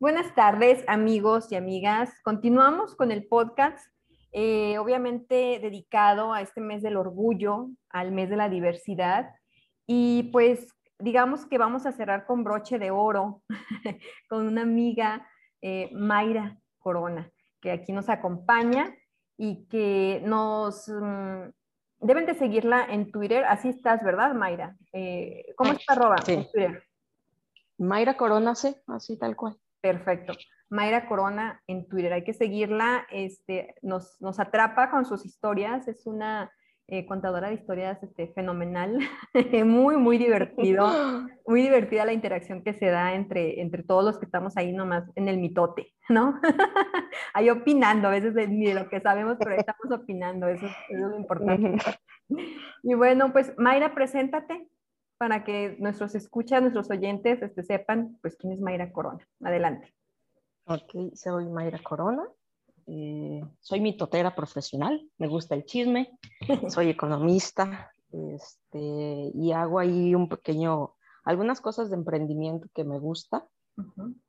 Buenas tardes, amigos y amigas. Continuamos con el podcast, eh, obviamente dedicado a este mes del orgullo, al mes de la diversidad. Y pues digamos que vamos a cerrar con broche de oro con una amiga, eh, Mayra Corona, que aquí nos acompaña y que nos... Mm, deben de seguirla en Twitter, así estás, ¿verdad, Mayra? Eh, ¿Cómo está arroba en Twitter? Mayra Corona, sí, así tal cual. Perfecto. Mayra Corona en Twitter, hay que seguirla, este, nos, nos atrapa con sus historias, es una eh, contadora de historias este, fenomenal, muy, muy divertido, muy divertida la interacción que se da entre, entre todos los que estamos ahí nomás en el mitote, ¿no? ahí opinando, a veces de, ni de lo que sabemos, pero estamos opinando, eso, es lo importante. y bueno, pues Mayra, preséntate para que nuestros escuchas, nuestros oyentes este, sepan, pues, quién es Mayra Corona. Adelante. Ok, soy Mayra Corona, eh, soy mitotera profesional, me gusta el chisme, soy economista este, y hago ahí un pequeño, algunas cosas de emprendimiento que me gusta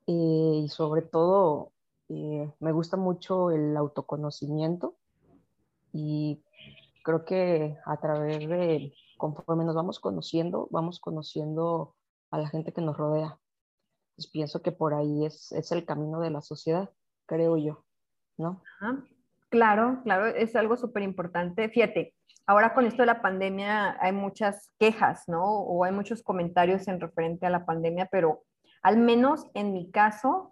eh, y sobre todo eh, me gusta mucho el autoconocimiento y creo que a través de, conforme nos vamos conociendo, vamos conociendo a la gente que nos rodea. Pues pienso que por ahí es, es el camino de la sociedad, creo yo. ¿no? Claro, claro, es algo súper importante. Fíjate, ahora con esto de la pandemia hay muchas quejas, ¿no? O hay muchos comentarios en referente a la pandemia, pero al menos en mi caso,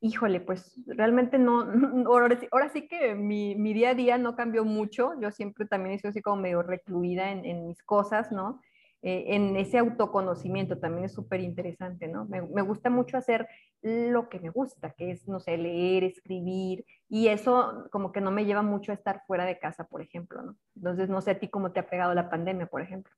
híjole, pues realmente no, ahora, sí que mi, día a día no cambió mucho. Yo siempre también he sido así como medio recluida en, en mis cosas, ¿no? Eh, en ese autoconocimiento también es súper interesante, ¿no? Me, me, gusta mucho hacer lo que me gusta, que es, no sé, leer, escribir, y eso como que no me lleva mucho a estar fuera de casa, por ejemplo, ¿no? Entonces, no sé a ti cómo te ha pegado la pandemia, por ejemplo.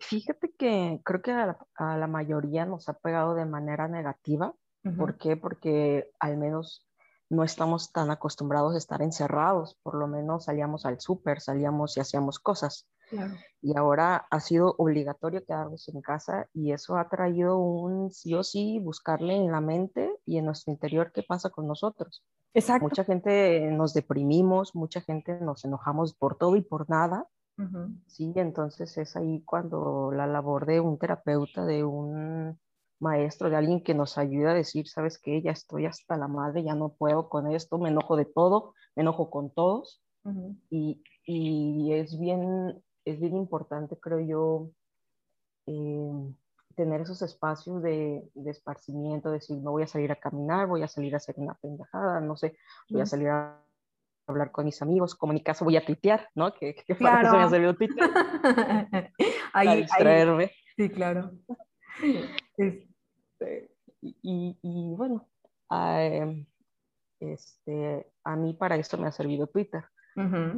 Fíjate que creo que a la, mayoría nos ha pegado de manera negativa. ¿Por qué? Porque al menos no estamos tan acostumbrados a estar encerrados, por lo menos salíamos al súper, salíamos y hacíamos cosas. Y ahora ha sido obligatorio quedarnos en casa y eso ha traído un sí o sí buscarle en la mente y en nuestro interior qué pasa con nosotros. Exacto. Mucha gente nos deprimimos, mucha gente nos enojamos por todo y por nada. Sí, entonces es ahí cuando la labor de un terapeuta, de un maestro, de alguien que nos ayuda a decir, sabes qué, ya estoy hasta la madre, ya no puedo con esto, me enojo de todo, me enojo con todos. y, y, es bien es bien importante, creo yo, eh, tener esos espacios de, de, esparcimiento, decir, no voy a salir a caminar, voy a salir a hacer una pendejada, no sé, voy a salir a hablar con mis amigos, como en mi caso voy a tuitear, ¿no? Que, que para eso me ha Twitter. para distraerme. sí, claro. Este, y, y, bueno, eh, este, a mí para esto me ha servido Twitter,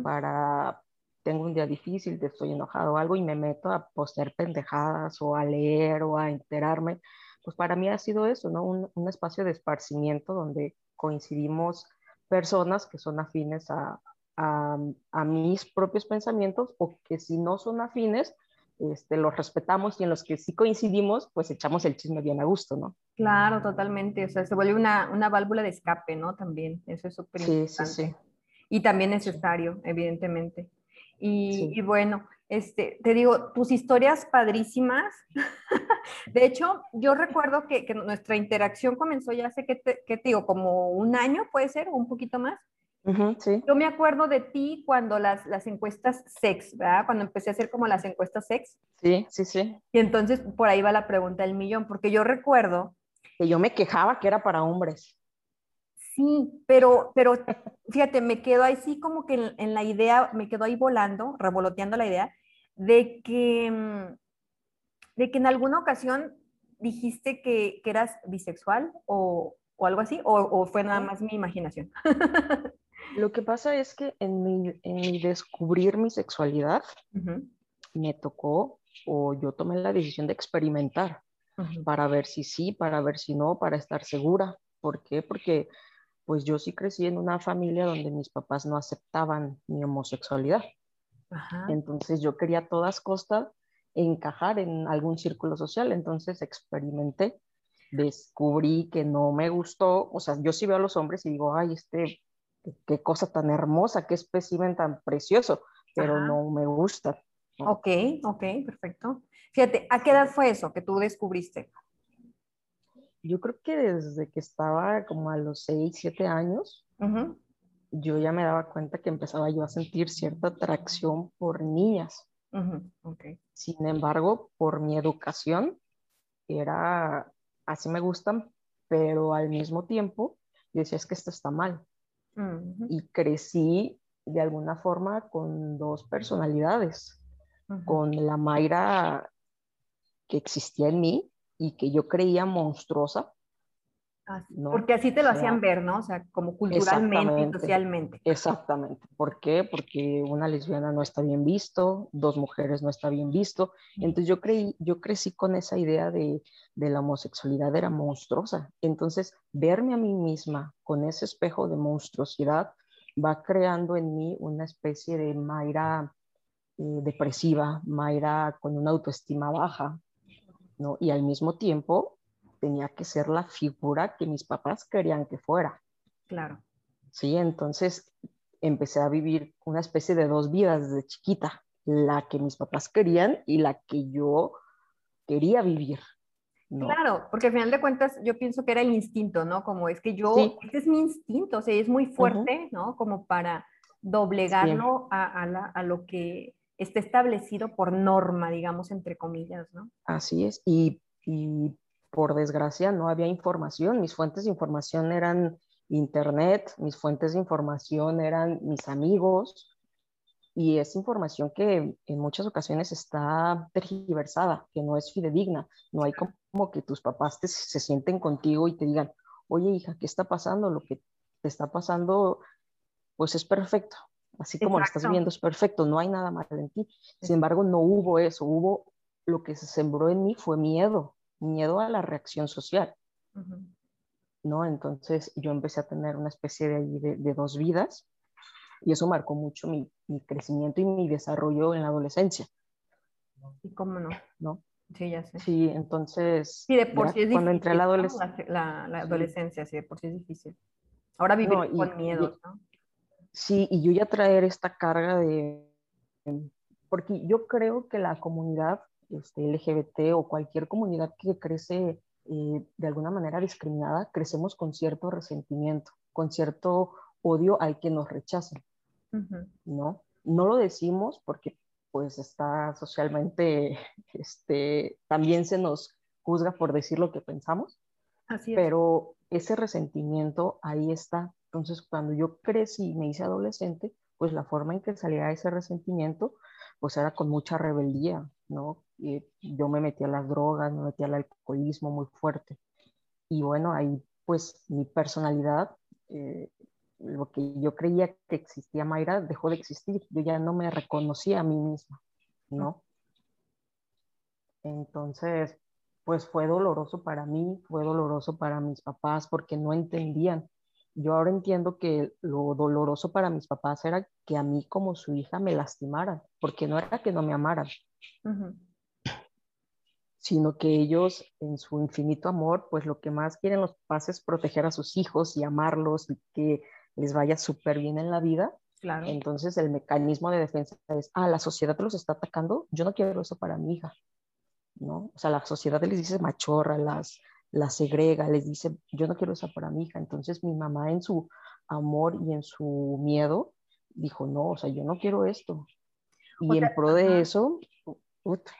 para tengo un día difícil, estoy enojado o algo y me meto a postear pendejadas o a leer o a enterarme, pues para mí ha sido eso, ¿no? Un, un espacio de esparcimiento donde coincidimos personas que son afines a, a, a, mis propios pensamientos o que si no son afines, este, los respetamos y en los que sí coincidimos, pues echamos el chisme bien a gusto, ¿no? Claro, totalmente. O sea, se vuelve una, una válvula de escape, ¿no? También, eso es súper sí, sí, sí. Y también necesario, evidentemente. Y, bueno, este, te digo, tus historias padrísimas. de hecho, yo recuerdo que, que, nuestra interacción comenzó ya hace, que te, que te digo, como un año, puede ser, o un poquito más. Sí. Yo me acuerdo de ti cuando las, las encuestas sex, ¿verdad? Cuando empecé a hacer como las encuestas sex. Sí, sí, sí. Y entonces por ahí va la pregunta del millón, porque yo recuerdo... Que yo me quejaba que era para hombres. Sí, pero, pero fíjate, me quedo ahí sí como que en, la idea, me quedo ahí volando, revoloteando la idea de que, mm, de que en alguna ocasión dijiste que, que eras bisexual o, o algo así, o, o, fue nada más mi imaginación. Lo que pasa es que en mi, en descubrir mi sexualidad, me tocó o yo tomé la decisión de experimentar para ver si sí, para ver si no, para estar segura. ¿Por qué? Porque pues yo sí crecí en una familia donde mis papás no aceptaban mi homosexualidad. Entonces yo quería a todas costas encajar en algún círculo social, entonces experimenté. descubrí que no me gustó, o sea, yo sí veo a los hombres y digo, ay, este, qué cosa tan hermosa, qué espécimen tan precioso, pero no me gusta. Ok, ok, perfecto. Fíjate, ¿a qué edad fue eso que tú descubriste? Yo creo que desde que estaba como a los 6, 7 años, yo ya me daba cuenta que empezaba yo a sentir cierta atracción por niñas. Sin embargo, por mi educación, era así me gustan, pero al mismo tiempo yo decía es que esto está mal. Y crecí de alguna forma con dos personalidades, con la Mayra que existía en mí y que yo creía monstruosa, porque así te lo hacían ver, ¿no? O sea, como culturalmente y socialmente. Exactamente. ¿Por qué? Porque una lesbiana no está bien visto, dos mujeres no está bien visto. Entonces yo, creí, yo crecí con esa idea de, de la homosexualidad era monstruosa. Entonces, verme a mí misma con ese espejo de monstruosidad va creando en mí una especie de Mayra eh, depresiva, Mayra con una autoestima baja, ¿no? Y al mismo tiempo tenía que ser la figura que mis papás querían que fuera. Claro. Sí, entonces empecé a vivir una especie de dos vidas desde chiquita, la que mis papás querían y la que yo quería vivir. Claro, porque al final de cuentas yo pienso que era el instinto, ¿no? Como es que yo, este es mi instinto, o sea, es muy fuerte, ¿no? Como para doblegarlo a, a, lo que está establecido por norma, digamos, entre comillas, ¿no? Así es, y, y por desgracia, no había información. Mis fuentes de información eran internet, mis fuentes de información eran mis amigos, y es información que en muchas ocasiones está tergiversada, que no es fidedigna. No hay como que tus papás se sienten contigo y te digan, oye hija, ¿qué está pasando? Lo que te está pasando, pues es perfecto. Así como lo estás viendo, es perfecto, no hay nada mal en ti. Sin embargo, no hubo eso, hubo lo que se sembró en mí fue miedo, miedo a la reacción social. ¿no? Entonces yo empecé a tener una especie de, de, dos vidas y eso marcó mucho mi, mi, crecimiento y mi desarrollo en la adolescencia. ¿Y cómo no? ¿No? Sí, ya sé. Sí, entonces... Sí, de por sí es difícil. Cuando entré a la, adolescencia... La, la, adolescencia, sí. de por sí es difícil. Ahora vivir con miedo, ¿no? Sí, y yo ya traer esta carga de... Porque yo creo que la comunidad este, LGBT o cualquier comunidad que crece eh, de alguna manera discriminada, crecemos con cierto resentimiento, con cierto odio al que nos rechazan, ¿no? No lo decimos porque pues está socialmente, este, también se nos juzga por decir lo que pensamos, Así pero ese resentimiento ahí está. Entonces, cuando yo crecí y me hice adolescente, pues la forma en que salía ese resentimiento, pues era con mucha rebeldía, ¿no? Y yo me metí a las drogas, me metí al alcoholismo muy fuerte. Y bueno, ahí pues mi personalidad, eh, lo que yo creía que existía Mayra, dejó de existir. Yo ya no me reconocía a mí misma, ¿no? Entonces, pues fue doloroso para mí, fue doloroso para mis papás porque no entendían. Yo ahora entiendo que lo doloroso para mis papás era que a mí como su hija me lastimaran, porque no era que no me amaran, sino que ellos en su infinito amor, pues lo que más quieren los papás es proteger a sus hijos y amarlos y que les vaya súper bien en la vida. Claro. Entonces el mecanismo de defensa es, ah, la sociedad los está atacando, yo no quiero eso para mi hija, ¿no? O sea, la sociedad les dice machorra, las, las segrega, les dice, yo no quiero eso para mi hija. Entonces mi mamá en su amor y en su miedo dijo, no, o sea, yo no quiero esto. Y en pro de eso,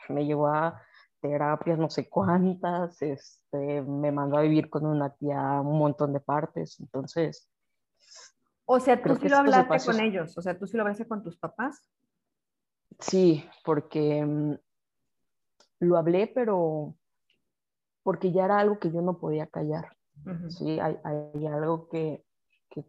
me llevó a terapias no sé cuántas, este, me mandó a vivir con una tía un montón de partes, entonces... O sea, tú sí lo hablaste con ellos, o sea, tú sí lo hablaste con tus papás. Sí, porque mm, lo hablé, pero porque ya era algo que yo no podía callar. Sí, hay, hay algo que, que,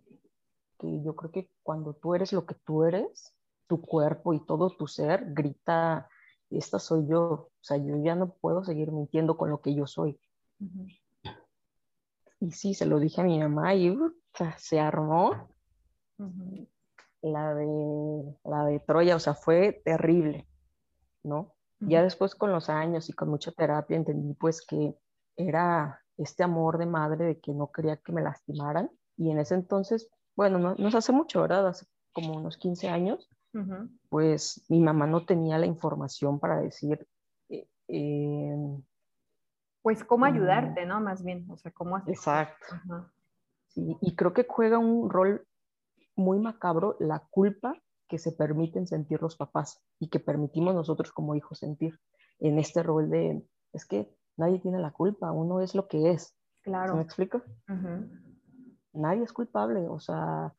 que, yo creo que cuando tú eres lo que tú eres, tu cuerpo y todo tu ser grita, esta soy yo, o sea, yo ya no puedo seguir mintiendo con lo que yo soy. Y sí, se lo dije a mi mamá y se armó la, de, la de Troya, o sea, fue terrible, ¿no? Ya después con los años y con mucha terapia entendí pues que era este amor de madre de que no quería que me lastimaran. Y en ese entonces, bueno, no, no hace mucho, ¿verdad? Hace como unos 15 años, pues mi mamá no tenía la información para decir... Eh, em, pues cómo mm. ayudarte, ¿no? Más bien, o sea, cómo hacer. Exacto. Sí, y creo que juega un rol muy macabro la culpa que se permiten sentir los papás y que permitimos nosotros como hijos sentir en este rol de, es que nadie tiene la culpa, uno es lo que es. Claro. ¿Me explico? Nadie es culpable, o sea,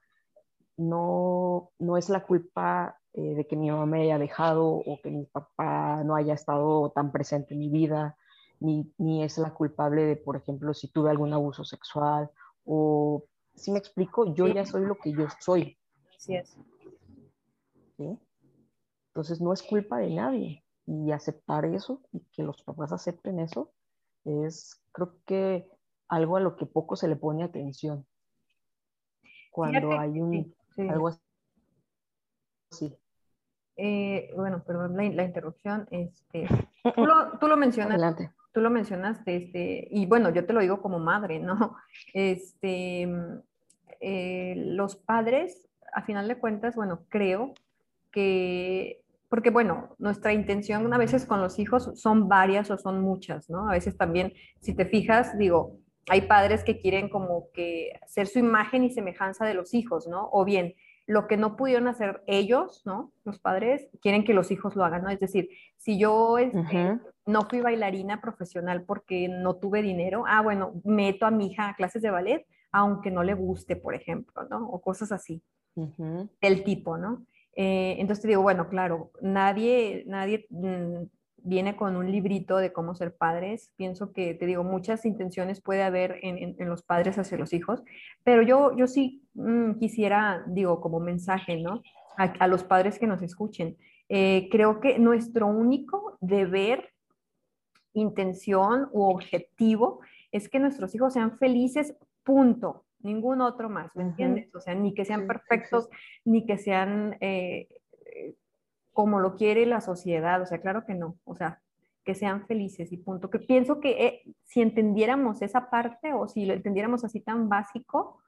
no, no es la culpa eh, de que mi mamá me haya dejado o que mi papá no haya estado tan presente en mi vida, ni, ni es la culpable de, por ejemplo, si tuve algún abuso sexual o, si me explico, yo ya soy lo que yo soy. Así es. Entonces no es culpa de nadie y aceptar eso y que los papás acepten eso es, creo que algo a lo que poco se le pone atención. Cuando hay un, algo así. Eh, bueno, perdón la, interrupción. Este, tú, lo, tú lo mencionas. Tú lo mencionaste, este, y bueno, yo te lo digo como madre, ¿no? Este, eh, los padres, a final de cuentas, bueno, creo que porque bueno, nuestra intención a veces con los hijos son varias o son muchas, ¿no? A veces también, si te fijas, digo, hay padres que quieren como que ser su imagen y semejanza de los hijos, ¿no? O bien, lo que no pudieron hacer ellos, ¿no? Los padres quieren que los hijos lo hagan, ¿no? Es decir, si yo este, no fui bailarina profesional porque no tuve dinero, ah, bueno, meto a mi hija a clases de ballet, aunque no le guste, por ejemplo, ¿no? O cosas así, del tipo, ¿no? Eh, entonces te digo, bueno, claro, nadie, nadie mm, viene con un librito de cómo ser padres. Pienso que, te digo, muchas intenciones puede haber en, los padres hacia los hijos, pero yo, yo sí mm, quisiera, digo, como mensaje, ¿no? A, los padres que nos escuchen. Eh, creo que nuestro único deber, intención u objetivo es que nuestros hijos sean felices, punto ningún otro más, ¿me entiendes? O sea, ni que sean perfectos, ni que sean eh, eh, como lo quiere la sociedad, o sea, claro que no, o sea, que sean felices y punto. Que pienso que eh, si entendiéramos esa parte o si lo entendiéramos así tan básico,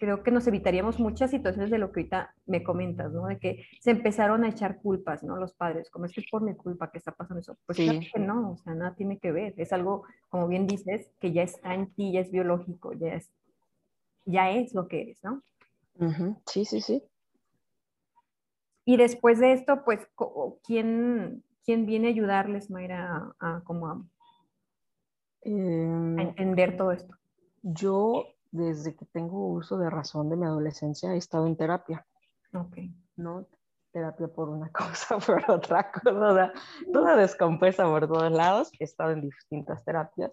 creo que nos evitaríamos muchas situaciones de lo que ahorita me comentas, ¿no? De que se empezaron a echar culpas, ¿no? Los padres, como es que por mi culpa que está pasando eso. Pues claro que no, o sea, nada tiene que ver. Es algo, como bien dices, que ya está en ti, ya es biológico, ya es ya es lo que eres, ¿no? Sí, sí, sí. Y después de esto, pues, ¿quién, quién viene a ayudarles, Mayra, a, como em, entender todo esto? Yo, desde que tengo uso de razón de mi adolescencia, he estado en terapia. Ok. ¿No? Terapia por una cosa, por otra cosa, toda descompuesta por todos lados. He estado en distintas terapias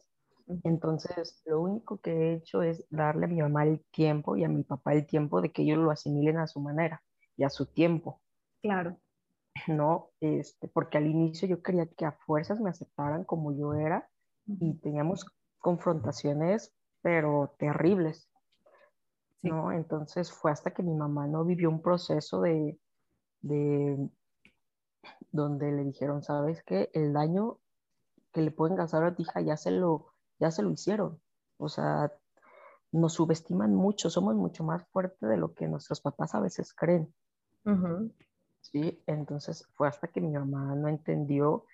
entonces, lo único que he hecho es darle a mi mamá el tiempo y a mi papá el tiempo de que ellos lo asimilen a su manera y a su tiempo. Claro. No, este, porque al inicio yo quería que a fuerzas me aceptaran como yo era y teníamos confrontaciones, pero terribles. ¿no? Entonces fue hasta que mi mamá no vivió un proceso de, de donde le dijeron, ¿sabes qué? El daño que le pueden causar a tu hija ya se lo ya se lo hicieron. O sea, nos subestiman mucho, somos mucho más fuertes de lo que nuestros papás a veces creen. Sí, entonces fue hasta que mi mamá no entendió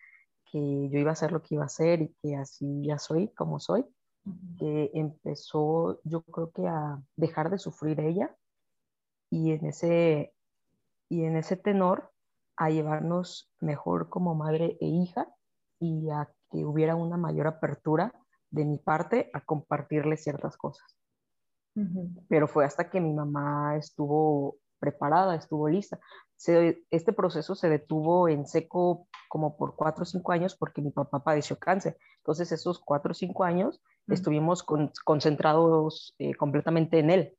que yo iba a hacer lo que iba a hacer y que así ya soy como soy, que empezó yo creo que a dejar de sufrir ella y en ese, y en ese tenor a llevarnos mejor como madre e hija y a que hubiera una mayor apertura de mi parte a compartirle ciertas cosas. Pero fue hasta que mi mamá estuvo preparada, estuvo lista. este proceso se detuvo en seco como por cuatro o cinco años porque mi papá padeció cáncer. Entonces esos cuatro o cinco años estuvimos concentrados eh, completamente en él.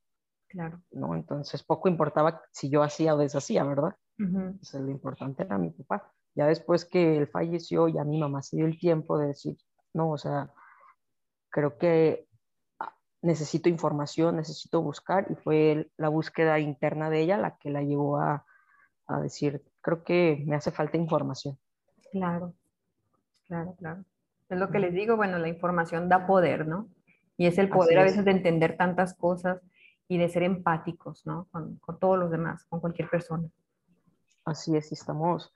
Claro. ¿no? Entonces poco importaba si yo hacía o deshacía, ¿verdad? lo importante era mi papá. Ya después que él falleció, ya mi mamá se dio el tiempo de decir, no, o sea, creo que ah, necesito información, necesito buscar y fue la búsqueda interna de ella la que la llevó a, a decir, creo que me hace falta información. Claro, claro, claro. Es lo que les digo, bueno, la información da poder, ¿no? Y es el poder a veces de entender tantas cosas y de ser empáticos, ¿no? Con, con todos los demás, con cualquier persona. Así es, y estamos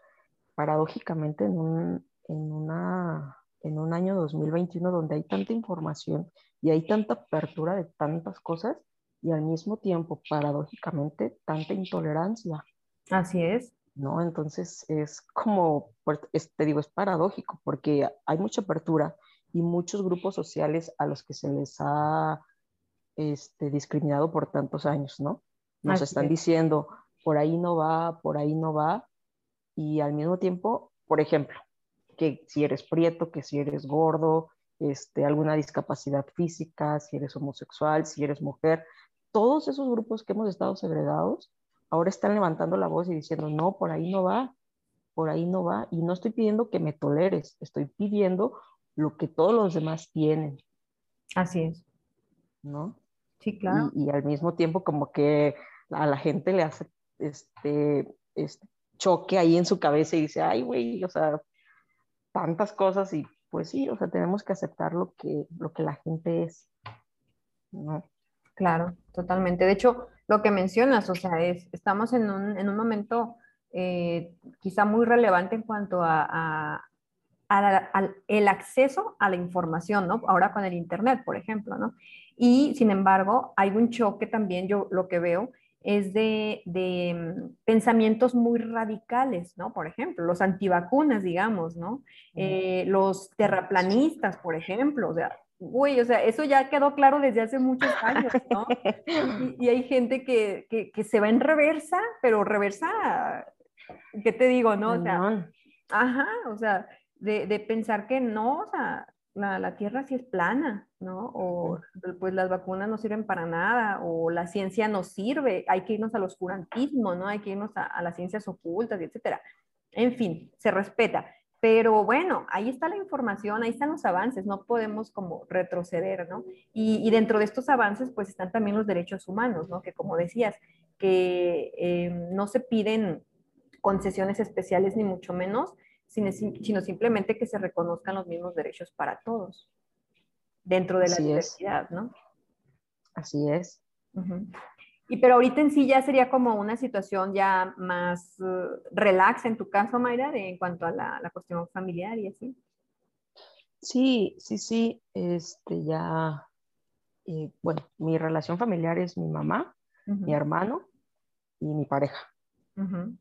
paradójicamente en un, en, una, en un año 2021 donde hay tanta información y hay tanta apertura de tantas cosas y al mismo tiempo, paradójicamente, tanta intolerancia. Así es. ¿No? Entonces es como, pues, te digo, es paradójico porque hay mucha apertura y muchos grupos sociales a los que se les ha este, discriminado por tantos años, ¿no? Nos están diciendo, por ahí no va, por ahí no va, y al mismo tiempo, por ejemplo, que si eres prieto, que si eres gordo, este, alguna discapacidad física, si eres homosexual, si eres mujer, todos esos grupos que hemos estado segregados, ahora están levantando la voz y diciendo, no, por ahí no va, por ahí no va. Y no estoy pidiendo que me toleres, estoy pidiendo lo que todos los demás tienen. Así es. ¿No? Sí, claro. Y, al mismo tiempo como que a la gente le hace este, este choque ahí en su cabeza y dice, ay, güey, o sea, tantas cosas y pues sí, o sea, tenemos que aceptar lo que, lo que la gente es. ¿no? Claro, totalmente. De hecho, lo que mencionas, o sea, es, estamos en un, en un momento eh, quizá muy relevante en cuanto a, al el acceso a la información, ¿no? Ahora con el Internet, por ejemplo, ¿no? Y sin embargo, hay un choque también, yo lo que veo es de, de mm, pensamientos muy radicales, ¿no? Por ejemplo, los antivacunas, digamos, ¿no? Eh, los terraplanistas, por ejemplo, o sea, Uy, o sea, eso ya quedó claro desde hace muchos años, ¿no? Y, hay gente que, que, se va en reversa, pero reversa, ¿qué te digo, no? O sea, ajá, o sea, de, de, pensar que no, o sea, la, la, Tierra sí es plana, ¿no? O pues las vacunas no sirven para nada, o la ciencia no sirve, hay que irnos al oscurantismo, ¿no? Hay que irnos a, a las ciencias ocultas, etcétera. En fin, se respeta. Pero bueno, ahí está la información, ahí están los avances, no podemos como retroceder, ¿no? Y, dentro de estos avances, pues están también los derechos humanos, ¿no? Que como decías, que eh, no se piden concesiones especiales ni mucho menos, sino, simplemente que se reconozcan los mismos derechos para todos dentro de la diversidad, ¿no? Así es. Y pero ahorita en sí ya sería como una situación ya más uh, relax en tu caso, Mayra, de, en cuanto a la, la, cuestión familiar y así. Sí, sí, sí, este ya, eh, bueno, mi relación familiar es mi mamá, mi hermano y mi pareja.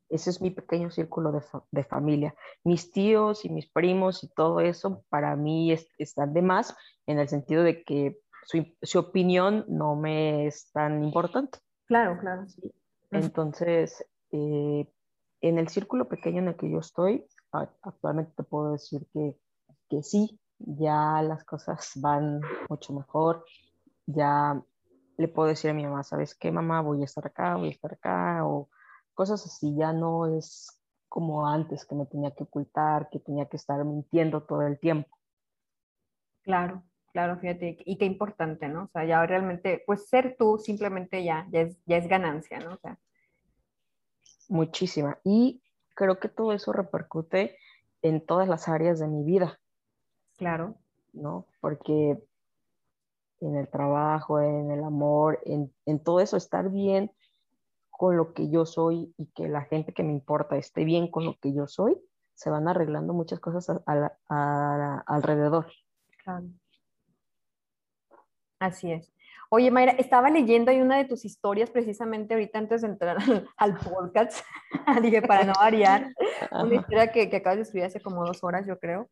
Ese es mi pequeño círculo de, de, familia. Mis tíos y mis primos y todo eso para mí es, están de más en el sentido de que su, su opinión no me es tan importante. Claro, claro. Sí. Entonces, eh, en el círculo pequeño en el que yo estoy, actualmente te puedo decir que, que sí, ya las cosas van mucho mejor, ya le puedo decir a mi mamá, ¿sabes qué, mamá? Voy a estar acá, voy a estar acá, o cosas así, ya no es como antes que me tenía que ocultar, que tenía que estar mintiendo todo el tiempo. Claro. Claro, fíjate, y qué importante, ¿no? O sea, ya realmente, pues ser tú simplemente ya, ya es, ya es ganancia, ¿no? O sea. Muchísima. Y creo que todo eso repercute en todas las áreas de mi vida. Claro. ¿No? Porque en el trabajo, en el amor, en, en todo eso, estar bien con lo que yo soy y que la gente que me importa esté bien con lo que yo soy, se van arreglando muchas cosas alrededor. Claro. Así es. Oye, Mayra, estaba leyendo ahí una de tus historias precisamente ahorita antes de entrar al, podcast. Dije, para no variar, una historia que, que, acabas de escribir hace como dos horas, yo creo,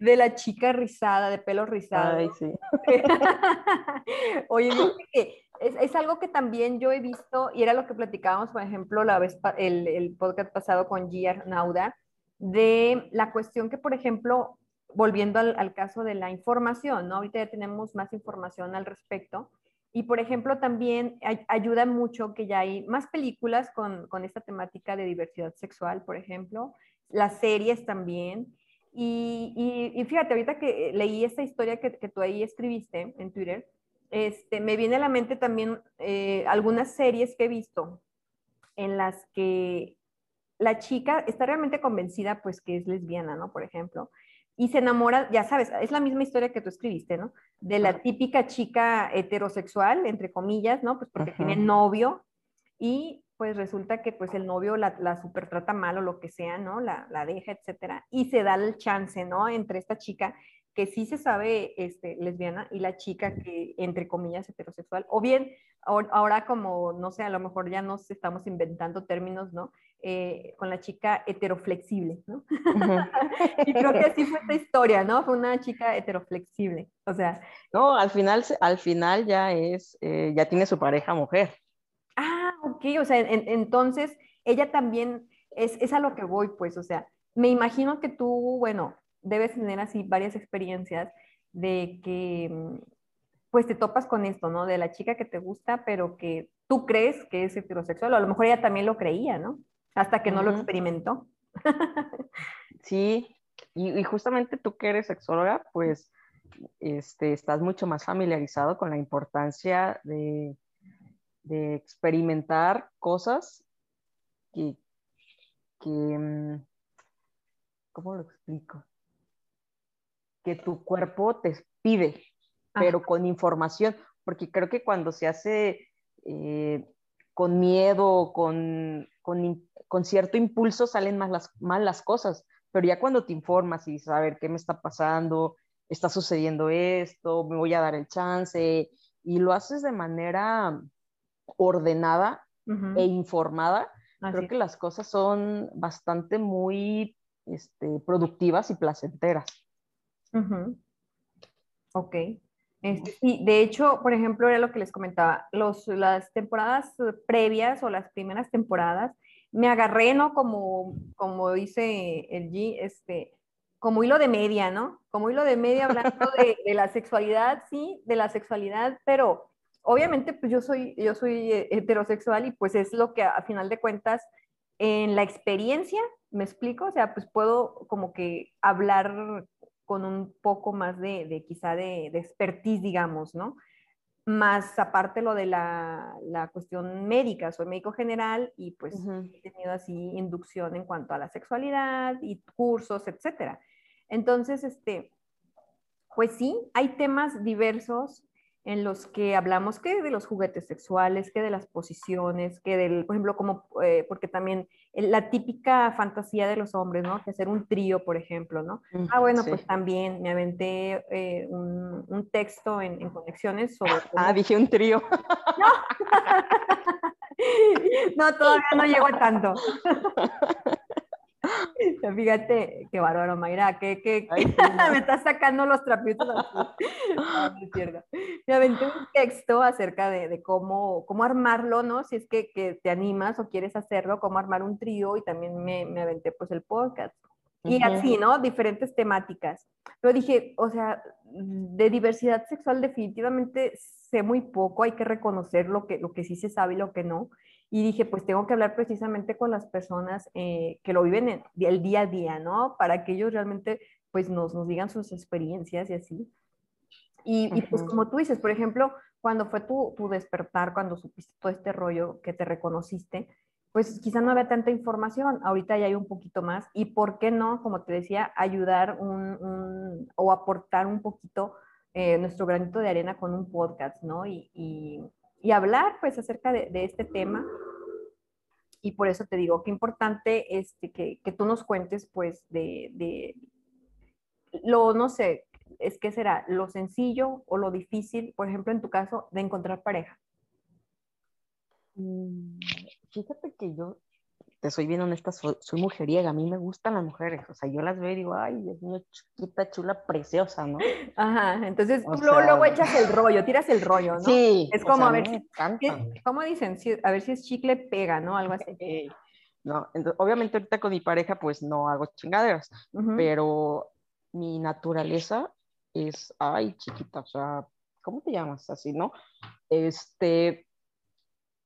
de la chica rizada, de pelo rizado. Ay, sí. Oye, que es, es, algo que también yo he visto, y era lo que platicábamos, por ejemplo, la vez, el, el podcast pasado con Gia Nauda, de la cuestión que, por ejemplo, volviendo al, caso de la información, ¿no? Ahorita ya tenemos más información al respecto. Y, por ejemplo, también ayuda mucho que ya hay más películas con, esta temática de diversidad sexual, por ejemplo, las series también. Y, fíjate, ahorita que leí esta historia que, tú ahí escribiste en Twitter, este, me viene a la mente también eh, algunas series que he visto en las que la chica está realmente convencida, pues, que es lesbiana, ¿no? Por ejemplo, y se enamora, ya sabes, es la misma historia que tú escribiste, ¿no? De la típica chica heterosexual, entre comillas, ¿no? Pues porque tiene novio y pues resulta que pues el novio la, la super trata mal o lo que sea, ¿no? La, la deja, etcétera. Y se da el chance, ¿no? Entre esta chica que sí se sabe este, lesbiana y la chica que, entre comillas, heterosexual. O bien, ahora como, no sé, a lo mejor ya nos estamos inventando términos, ¿no? Eh, con la chica heteroflexible, ¿no? y creo que así fue esta historia, ¿no? Fue una chica heteroflexible, o sea. No, al final, al final ya es, eh, ya tiene su pareja mujer. Ah, ok, o sea, entonces ella también, es, es a lo que voy, pues, o sea, me imagino que tú, bueno, debes tener así varias experiencias de que mm, pues te topas con esto, ¿no? De la chica que te gusta, pero que tú crees que es heterosexual, o a lo mejor ella también lo creía, ¿no? Hasta que no lo experimentó. sí, y, justamente tú que eres sexóloga, pues este, estás mucho más familiarizado con la importancia de, de experimentar cosas que, que, mm, ¿cómo lo explico? Que tu cuerpo te pide, pero con información, porque creo que cuando se hace eh, con miedo, con, con, cierto impulso, salen más las, más las cosas, pero ya cuando te informas y dices, a ver, ¿qué me está pasando? ¿Está sucediendo esto? ¿Me voy a dar el chance? Y lo haces de manera ordenada e informada, creo que las cosas son bastante muy este, productivas y placenteras. Ok. Este, sí, de hecho, por ejemplo, era lo que les comentaba, los, las temporadas previas o las primeras temporadas, me agarré, ¿no? Como, como dice el G, este, como hilo de media, ¿no? Como hilo de media hablando de, de, la sexualidad, sí, de la sexualidad, pero obviamente pues yo soy, yo soy heterosexual y pues es lo que a final de cuentas en la experiencia, me explico, o sea, pues puedo como que hablar con un poco más de, de quizá de, de, expertise, digamos, ¿no? Más aparte lo de la, la cuestión médica, soy médico general y pues he tenido así inducción en cuanto a la sexualidad y cursos, etcétera. Entonces, este, pues sí, hay temas diversos en los que hablamos que de los juguetes sexuales, que de las posiciones, que del, por ejemplo, como, eh, porque también la típica fantasía de los hombres, ¿no? Que hacer un trío, por ejemplo, ¿no? Mm, ah, bueno, pues también me aventé eh, un, un, texto en, en conexiones sobre... Ah, dije un trío. No. no, todavía no llego a tanto. Fíjate, qué bárbaro, Mayra, que, que, me estás sacando los trapitos. No, Me aventé un texto acerca de, de, cómo, cómo armarlo, ¿no? Si es que, que, te animas o quieres hacerlo, cómo armar un trío y también me, me aventé pues el podcast. Y así, ¿no? Diferentes temáticas. Pero dije, o sea, de diversidad sexual definitivamente sé muy poco, hay que reconocer lo que, lo que sí se sabe y lo que no. Y dije, pues tengo que hablar precisamente con las personas eh, que lo viven en, el día a día, ¿no? Para que ellos realmente pues nos, nos digan sus experiencias y así. Y, y, pues como tú dices, por ejemplo, cuando fue tu, tu, despertar, cuando supiste todo este rollo que te reconociste, pues quizá no había tanta información, ahorita ya hay un poquito más. Y por qué no, como te decía, ayudar un, un, o aportar un poquito eh, nuestro granito de arena con un podcast, ¿no? Y, y, y hablar pues acerca de, este tema. Y por eso te digo, qué importante este, que, que tú nos cuentes pues de, de, lo, no sé, es que será lo sencillo o lo difícil, por ejemplo, en tu caso, de encontrar pareja. Mm, fíjate que yo te soy bien honesta, soy, soy, mujeriega, a mí me gustan las mujeres, o sea, yo las veo y digo, ay, Dios mío, chiquita, chula, preciosa, ¿no? Ajá, entonces luego, luego, echas el rollo, tiras el rollo, ¿no? Sí. Es como, a ver, si, ¿cómo dicen? a ver si es chicle pega, ¿no? Algo así. no, entonces, obviamente ahorita con mi pareja, pues no hago chingaderas, uh -huh. pero mi naturaleza es, ay, chiquita, o sea, ¿cómo te llamas? Así, ¿no? Este,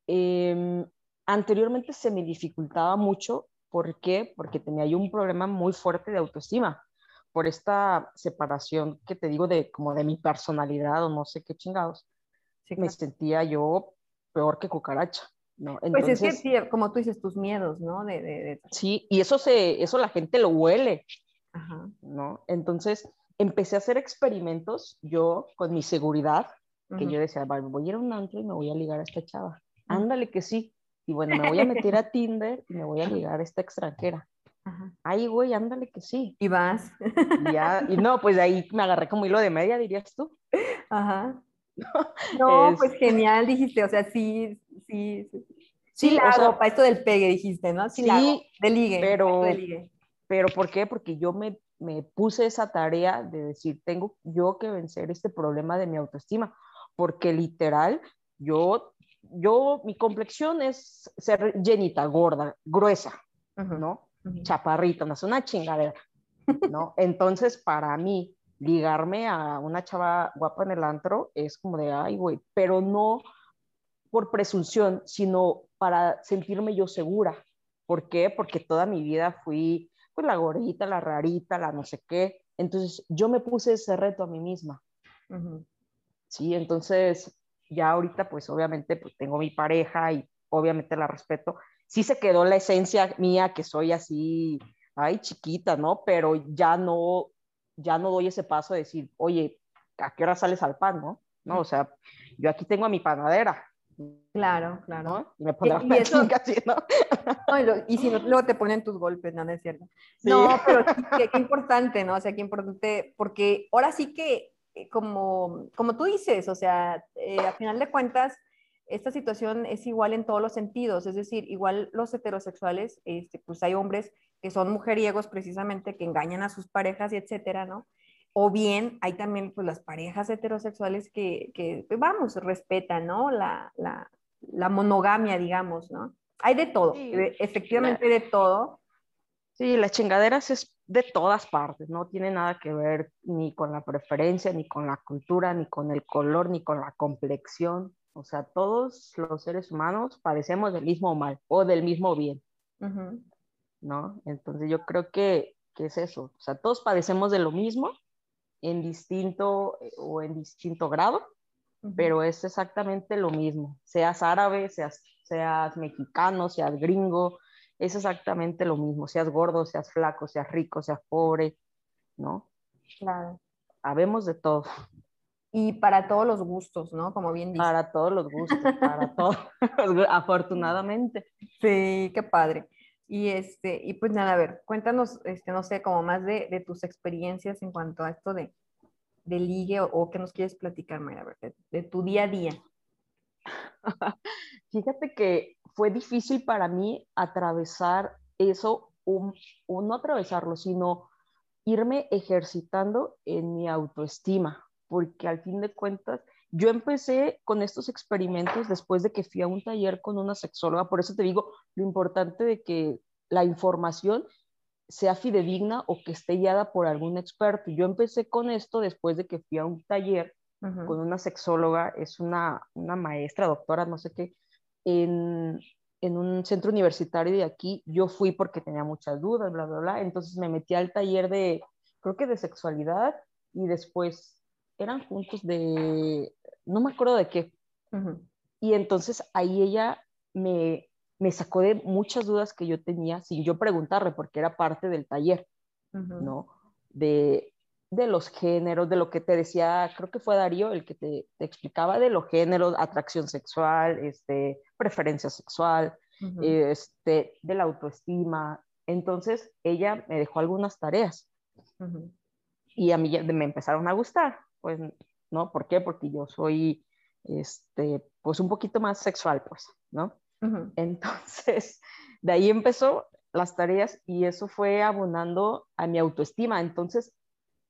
eh, anteriormente se me dificultaba mucho. ¿Por qué? Porque tenía yo un problema muy fuerte de autoestima por esta separación que te digo de como de mi personalidad o no sé qué chingados. Sí, claro. Me sentía yo peor que cucaracha. ¿no? Entonces, pues es que, como tú dices, tus miedos, ¿no? De, de, de... Sí, y eso, se, eso la gente lo huele. ¿no? Entonces empecé a hacer experimentos yo con mi seguridad, que yo decía, voy a ir a un antro y me voy a ligar a esta chava. Ándale que sí. Y bueno, me voy a meter a Tinder y me voy a ligar a esta extranjera. Ay, güey, ándale que sí. Y vas. Y, ya, y no, pues ahí me agarré como hilo de media, dirías tú. Ajá. No, pues genial, dijiste, o sea, sí, sí, sí. Sí, la hago, para esto del pegue, dijiste, ¿no? Sí, de ligue. Pero, pero ¿por qué? Porque yo me, me puse esa tarea de decir, tengo yo que vencer este problema de mi autoestima, porque literal, yo, yo, mi complexión es ser llenita, gorda, gruesa, ¿no? Chaparrita, no es una chingadera, ¿no? Entonces, para mí, ligarme a una chava guapa en el antro es como de, ay, güey, pero no por presunción, sino para sentirme yo segura. ¿Por qué? Porque toda mi vida fui pues la gordita, la rarita, la no sé qué. Entonces yo me puse ese reto a mí misma. Sí, entonces ya ahorita pues obviamente pues tengo mi pareja y obviamente la respeto. Sí se quedó la esencia mía que soy así, ay chiquita, ¿no? Pero ya no, ya no doy ese paso de decir, oye, ¿a qué hora sales al pan, no? No, o sea, yo aquí tengo a mi panadera, Claro, claro. Y me ponen y, eso, ¿no? y, si no, luego te ponen tus golpes, no, no es cierto. No, pero qué, importante, ¿no? O sea, qué importante, porque ahora sí que, como, como tú dices, o sea, eh, a final de cuentas, esta situación es igual en todos los sentidos, es decir, igual los heterosexuales, este, pues hay hombres que son mujeriegos precisamente, que engañan a sus parejas y etcétera, ¿no? O bien hay también pues, las parejas heterosexuales que, que pues, vamos, respetan, ¿no? La, la, la, monogamia, digamos, ¿no? Hay de todo, e, efectivamente de todo. Sí, las chingaderas es de todas partes, no tiene nada que ver ni con la preferencia, ni con la cultura, ni con el color, ni con la complexión. O sea, todos los seres humanos padecemos del mismo mal o del mismo bien. ¿No? Entonces yo creo que, que, es eso. O sea, todos padecemos de lo mismo en distinto eh, o en distinto grado, pero es exactamente lo mismo. Seas árabe, seas, seas mexicano, seas gringo, es exactamente lo mismo. Seas gordo, seas flaco, seas rico, seas pobre, ¿no? Claro. Habemos de todo. Y para todos los gustos, ¿no? Como bien dices. Para todos los gustos, para todos, afortunadamente. Sí, qué padre. Y, este, y pues nada, a ver, cuéntanos, este, no sé, como más de, de tus experiencias en cuanto a esto de, de ligue o, qué nos quieres platicar, Mayra, de, de tu día a día. Fíjate que fue difícil para mí atravesar eso, un, no atravesarlo, sino irme ejercitando en mi autoestima, porque al fin de cuentas yo empecé con estos experimentos después de que fui a un taller con una sexóloga, por eso te digo lo importante de que la información sea fidedigna o que esté guiada por algún experto. Yo empecé con esto después de que fui a un taller con una sexóloga, es una, una, maestra, doctora, no sé qué, en, en un centro universitario de aquí. Yo fui porque tenía muchas dudas, bla, bla, bla. Entonces me metí al taller de, creo que de sexualidad y después eran juntos de, no me acuerdo de qué. Y entonces ahí ella me, me sacó de muchas dudas que yo tenía sin yo preguntarle, porque era parte del taller, ¿no? De, de los géneros, de lo que te decía, creo que fue Darío el que te, te explicaba de los géneros, atracción sexual, este, preferencia sexual, este, de la autoestima. Entonces ella me dejó algunas tareas y a mí me empezaron a gustar pues, ¿no? ¿Por qué? Porque yo soy, este, pues un poquito más sexual, pues, ¿no? Entonces, de ahí empezó las tareas y eso fue abonando a mi autoestima. Entonces,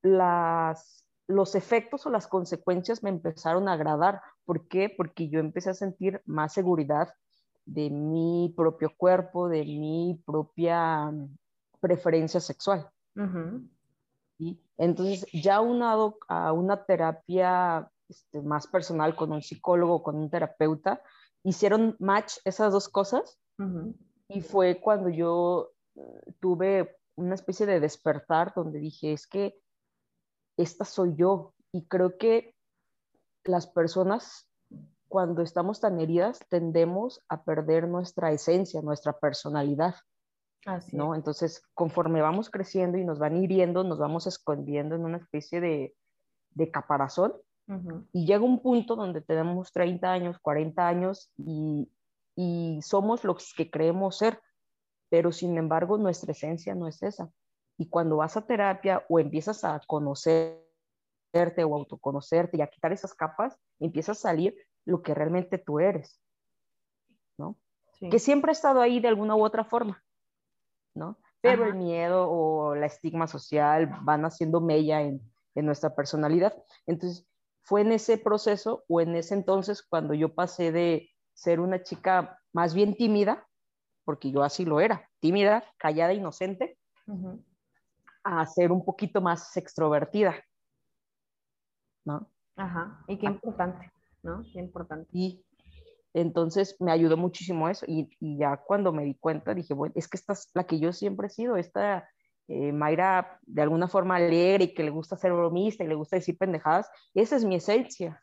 las, los efectos o las consecuencias me empezaron a agradar. ¿Por qué? Porque yo empecé a sentir más seguridad de mi propio cuerpo, de mi propia preferencia sexual. Entonces, ya unado a una terapia este, más personal con un psicólogo, con un terapeuta, hicieron match esas dos cosas y fue cuando yo eh, tuve una especie de despertar donde dije, es que esta soy yo y creo que las personas cuando estamos tan heridas tendemos a perder nuestra esencia, nuestra personalidad. Así ¿no? Entonces, conforme vamos creciendo y nos van hiriendo, nos vamos escondiendo en una especie de, de caparazón y llega un punto donde tenemos 30 años, 40 años y, y somos los que creemos ser, pero sin embargo nuestra esencia no es esa. Y cuando vas a terapia o empiezas a conocerte o autoconocerte y a quitar esas capas, empieza a salir lo que realmente tú eres, ¿no? Que siempre ha estado ahí de alguna u otra forma, ¿no? Pero el miedo o la estigma social van haciendo mella en, en nuestra personalidad. Entonces, fue en ese proceso o en ese entonces cuando yo pasé de ser una chica más bien tímida, porque yo así lo era, tímida, callada, inocente, a ser un poquito más extrovertida. ¿No? Ajá, y qué ah. importante, ¿no? Qué importante. Y entonces me ayudó muchísimo eso y, y, ya cuando me di cuenta dije, bueno, es que esta es la que yo siempre he sido, esta eh, Mayra de alguna forma alegre y que le gusta ser bromista y le gusta decir pendejadas, esa es mi esencia,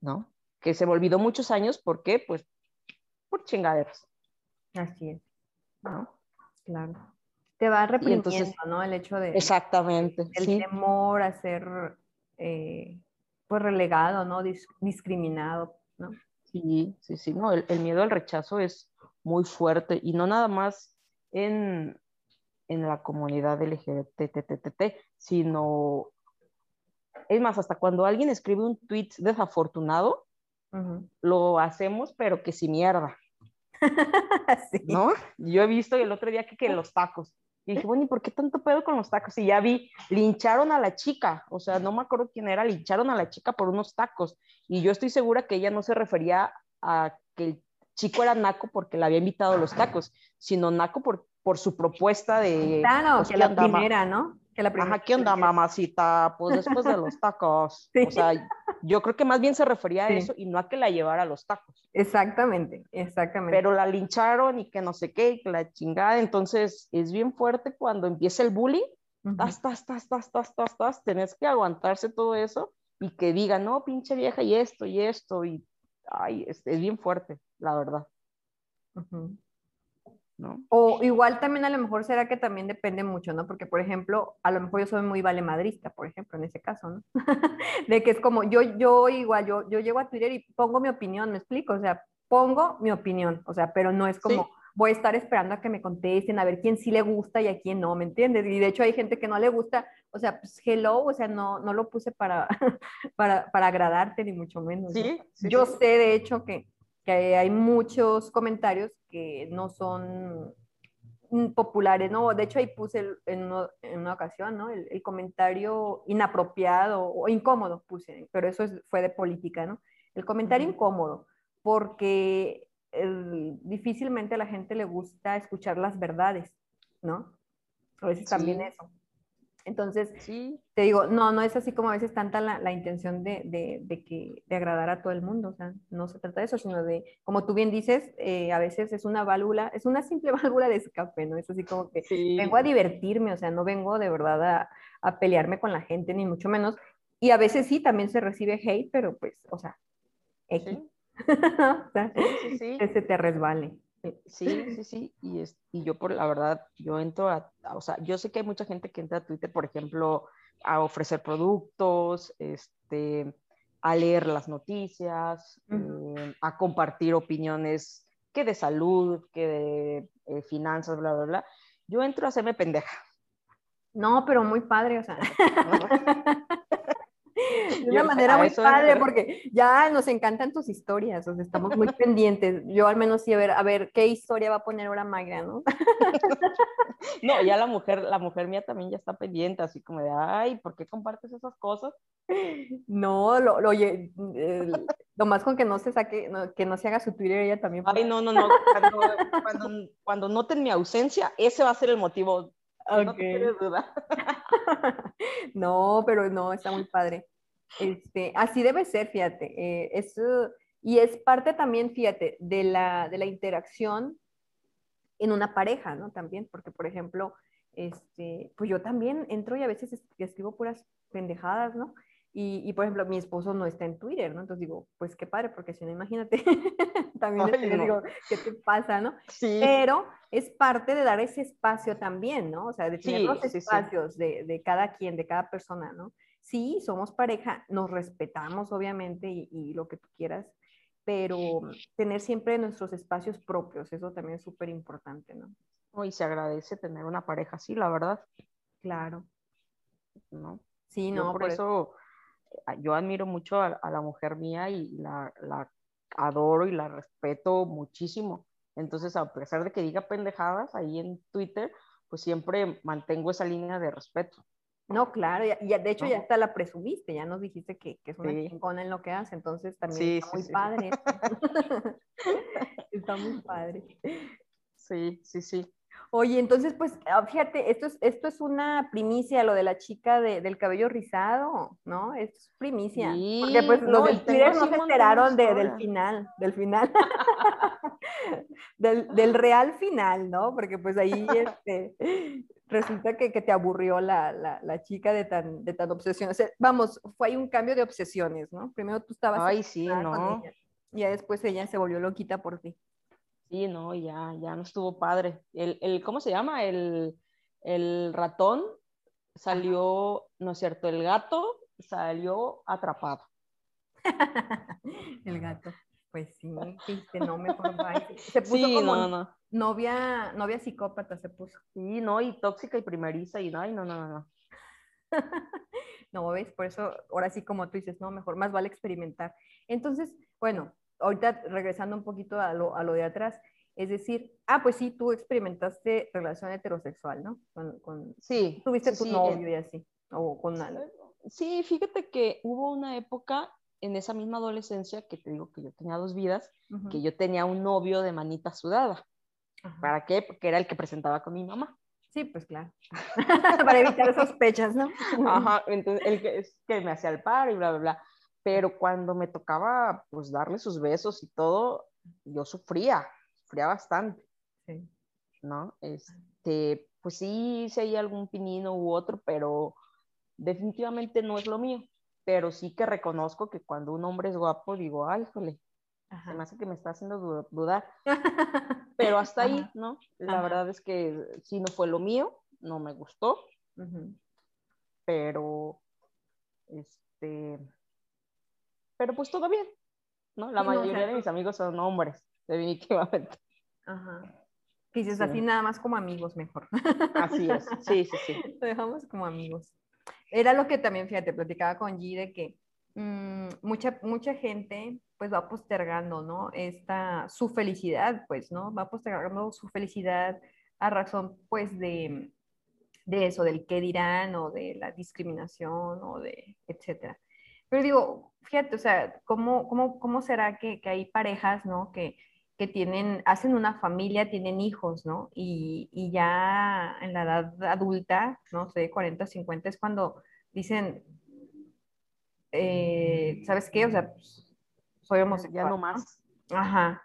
¿no? Que se me olvidó muchos años, ¿por qué? Pues por chingaderas. Así es. ¿No? Claro. Te va reprimiendo, ¿no? El hecho de... Exactamente. El temor a ser, eh, pues, relegado, ¿no? discriminado, ¿no? Sí, sí, sí, no, el, el, miedo al rechazo es muy fuerte y no nada más en, en la comunidad LGBT, sino, es más, hasta cuando alguien escribe un tweet desafortunado, lo hacemos, pero que sin mierda. ¿No? Yo he visto el otro día que, que los tacos. Y dije, bueno, ¿y por qué tanto pedo con los tacos? Y ya vi, lincharon a la chica, o sea, no me acuerdo quién era, lincharon a la chica por unos tacos. Y yo estoy segura que ella no se refería a que el chico era naco porque le había invitado a los tacos, sino naco por, por su propuesta de... Claro, que la primera, ¿no? Que la primera. Ajá, ¿qué onda, mamacita? Pues después de los tacos. O sea, yo creo que más bien se refería a eso y no a que la llevara a los tacos. Exactamente, exactamente. Pero la lincharon y que no sé qué, y que la chingada. Entonces, es bien fuerte cuando empieza el bullying. Tas, tas, tas, tas, tas, tas, tas, tenés que aguantarse todo eso y que diga, no, pinche vieja, y esto, y esto, y ay, es, es bien fuerte, la verdad. O igual también a lo mejor será que también depende mucho, ¿no? Porque, por ejemplo, a lo mejor yo soy muy valemadrista, por ejemplo, en ese caso, ¿no? de que es como, yo, yo igual, yo, yo llego a Twitter y pongo mi opinión, ¿me explico? O sea, pongo mi opinión, o sea, pero no es como, voy a estar esperando a que me contesten, a ver quién sí le gusta y a quién no, ¿me entiendes? Y de hecho hay gente que no le gusta, o sea, pues hello, o sea, no, no lo puse para, para, para agradarte, ni mucho menos. Sí, yo sé, de hecho, que que hay muchos comentarios que no son populares, ¿no? De hecho, ahí puse en, una ocasión, ¿no? El, comentario inapropiado o incómodo puse, pero eso fue de política, ¿no? El comentario incómodo, porque difícilmente a la gente le gusta escuchar las verdades, ¿no? A veces también eso. Entonces, te digo, no, no es así como a veces tanta la, intención de, de, que, de agradar a todo el mundo, o sea, no se trata de eso, sino de, como tú bien dices, eh, a veces es una válvula, es una simple válvula de escape, ¿no? Es así como que vengo a divertirme, o sea, no vengo de verdad a, a, pelearme con la gente, ni mucho menos. Y a veces sí, también se recibe hate, pero pues, o sea, X. o sea, ese te resbale. Sí, sí, sí. Y, es, y yo, por la verdad, yo entro a, o sea, yo sé que hay mucha gente que entra a Twitter, por ejemplo, a ofrecer productos, este, a leer las noticias, eh, a compartir opiniones que de salud, que de eh, finanzas, bla, bla, bla. Yo entro a hacerme pendeja. No, pero muy padre, o sea. de una manera muy padre, porque ya nos encantan tus historias, o sea, estamos muy pendientes. Yo al menos sí, a ver, a ver, ¿qué historia va a poner ahora Magra, no? no, ya la mujer, la mujer mía también ya está pendiente, así como de, ay, ¿por qué compartes esas cosas? No, lo, lo, oye, lo más con que no se saque, que no se haga su Twitter, ella también. Ay, no, no, no, cuando, cuando, cuando noten mi ausencia, ese va a ser el motivo Okay. No, pero no, está muy padre. Este, así debe ser, fíjate. Eh, eso, y es parte también, fíjate, de la, de la interacción en una pareja, ¿no? También, porque, por ejemplo, este, pues yo también entro y a veces escribo puras pendejadas, ¿no? Y, por ejemplo, mi esposo no está en Twitter, ¿no? Entonces digo, pues qué padre, porque si no, imagínate, también digo, ¿qué te pasa, no? Sí. Pero es parte de dar ese espacio también, ¿no? O sea, de tener los espacios De, de, cada quien, de cada persona, ¿no? Sí, somos pareja, nos respetamos, obviamente, y, y lo que tú quieras, pero tener siempre nuestros espacios propios, eso también es súper importante, ¿no? Y se agradece tener una pareja así, la verdad. Claro. ¿No? Sí, no. por, eso, yo admiro mucho a, la mujer mía y la, la, adoro y la respeto muchísimo. Entonces, a pesar de que diga pendejadas ahí en Twitter, pues siempre mantengo esa línea de respeto. No, claro, ya, de hecho ya hasta la presumiste, ya nos dijiste que, que es una sí. en lo que hace, entonces también está muy padre. está muy padre. Sí, sí, sí. Oye, entonces, pues, ah, fíjate, esto es, esto es una primicia, lo de la chica del cabello rizado, ¿no? Esto es primicia. porque pues los del Twitter no se enteraron del final, del final. del, real final, ¿no? Porque pues ahí este, resulta que, te aburrió la, chica de tan, de tan obsesión. vamos, fue ahí un cambio de obsesiones, ¿no? Primero tú estabas... Ay, sí, no. y ya después ella se volvió loquita por ti. Sí, no, ya, ya no estuvo padre. El, el ¿cómo se llama? El, el ratón salió, no es cierto, el gato salió atrapado. el gato, pues sí, que no me Se puso sí, como no, no. Novia, novia psicópata se puso. Sí, no, y tóxica y primeriza y no, no, no, no. no, ¿ves? Por eso, ahora sí, como tú dices, no, mejor, más vale experimentar. Entonces, bueno, ahorita regresando un poquito a lo, a lo de atrás, es decir, ah, pues sí, tú experimentaste relación heterosexual, ¿no? Con, sí. Tuviste tu novio y así, o con nada. Sí, fíjate que hubo una época en esa misma adolescencia que te digo que yo tenía dos vidas, que yo tenía un novio de manita sudada. ¿Para qué? Porque era el que presentaba con mi mamá. Sí, pues claro. Para evitar sospechas, ¿no? Ajá, entonces el que, es que me hacía el par y bla, bla, bla pero cuando me tocaba pues darle sus besos y todo, yo sufría, sufría bastante, sí. ¿no? Este, pues sí, si hay algún pinino u otro, pero definitivamente no es lo mío, pero sí que reconozco que cuando un hombre es guapo, digo, ay, jole, se me hace que me está haciendo dudar, pero hasta ahí, ¿no? La verdad es que sí no fue lo mío, no me gustó, pero, este pero pues todo bien, ¿no? La mayoría de mis amigos son hombres, definitivamente. Ajá. Dices así nada más como amigos mejor. Así es, sí, sí, sí. Lo dejamos como amigos. Era lo que también, fíjate, platicaba con G de que mm, mucha, mucha gente pues va postergando, ¿no? Esta, su felicidad, pues, ¿no? Va postergando su felicidad a razón, pues, de, de eso, del qué dirán o de la discriminación o de, etcétera. Pero digo, fíjate, o sea, ¿cómo, cómo, cómo será que, que, hay parejas, ¿no? Que, que tienen, hacen una familia, tienen hijos, ¿no? Y, y, ya en la edad adulta, no sé, 40, 50, es cuando dicen, eh, ¿sabes qué? O sea, pues, soy homosexual. Ya no más. Ajá.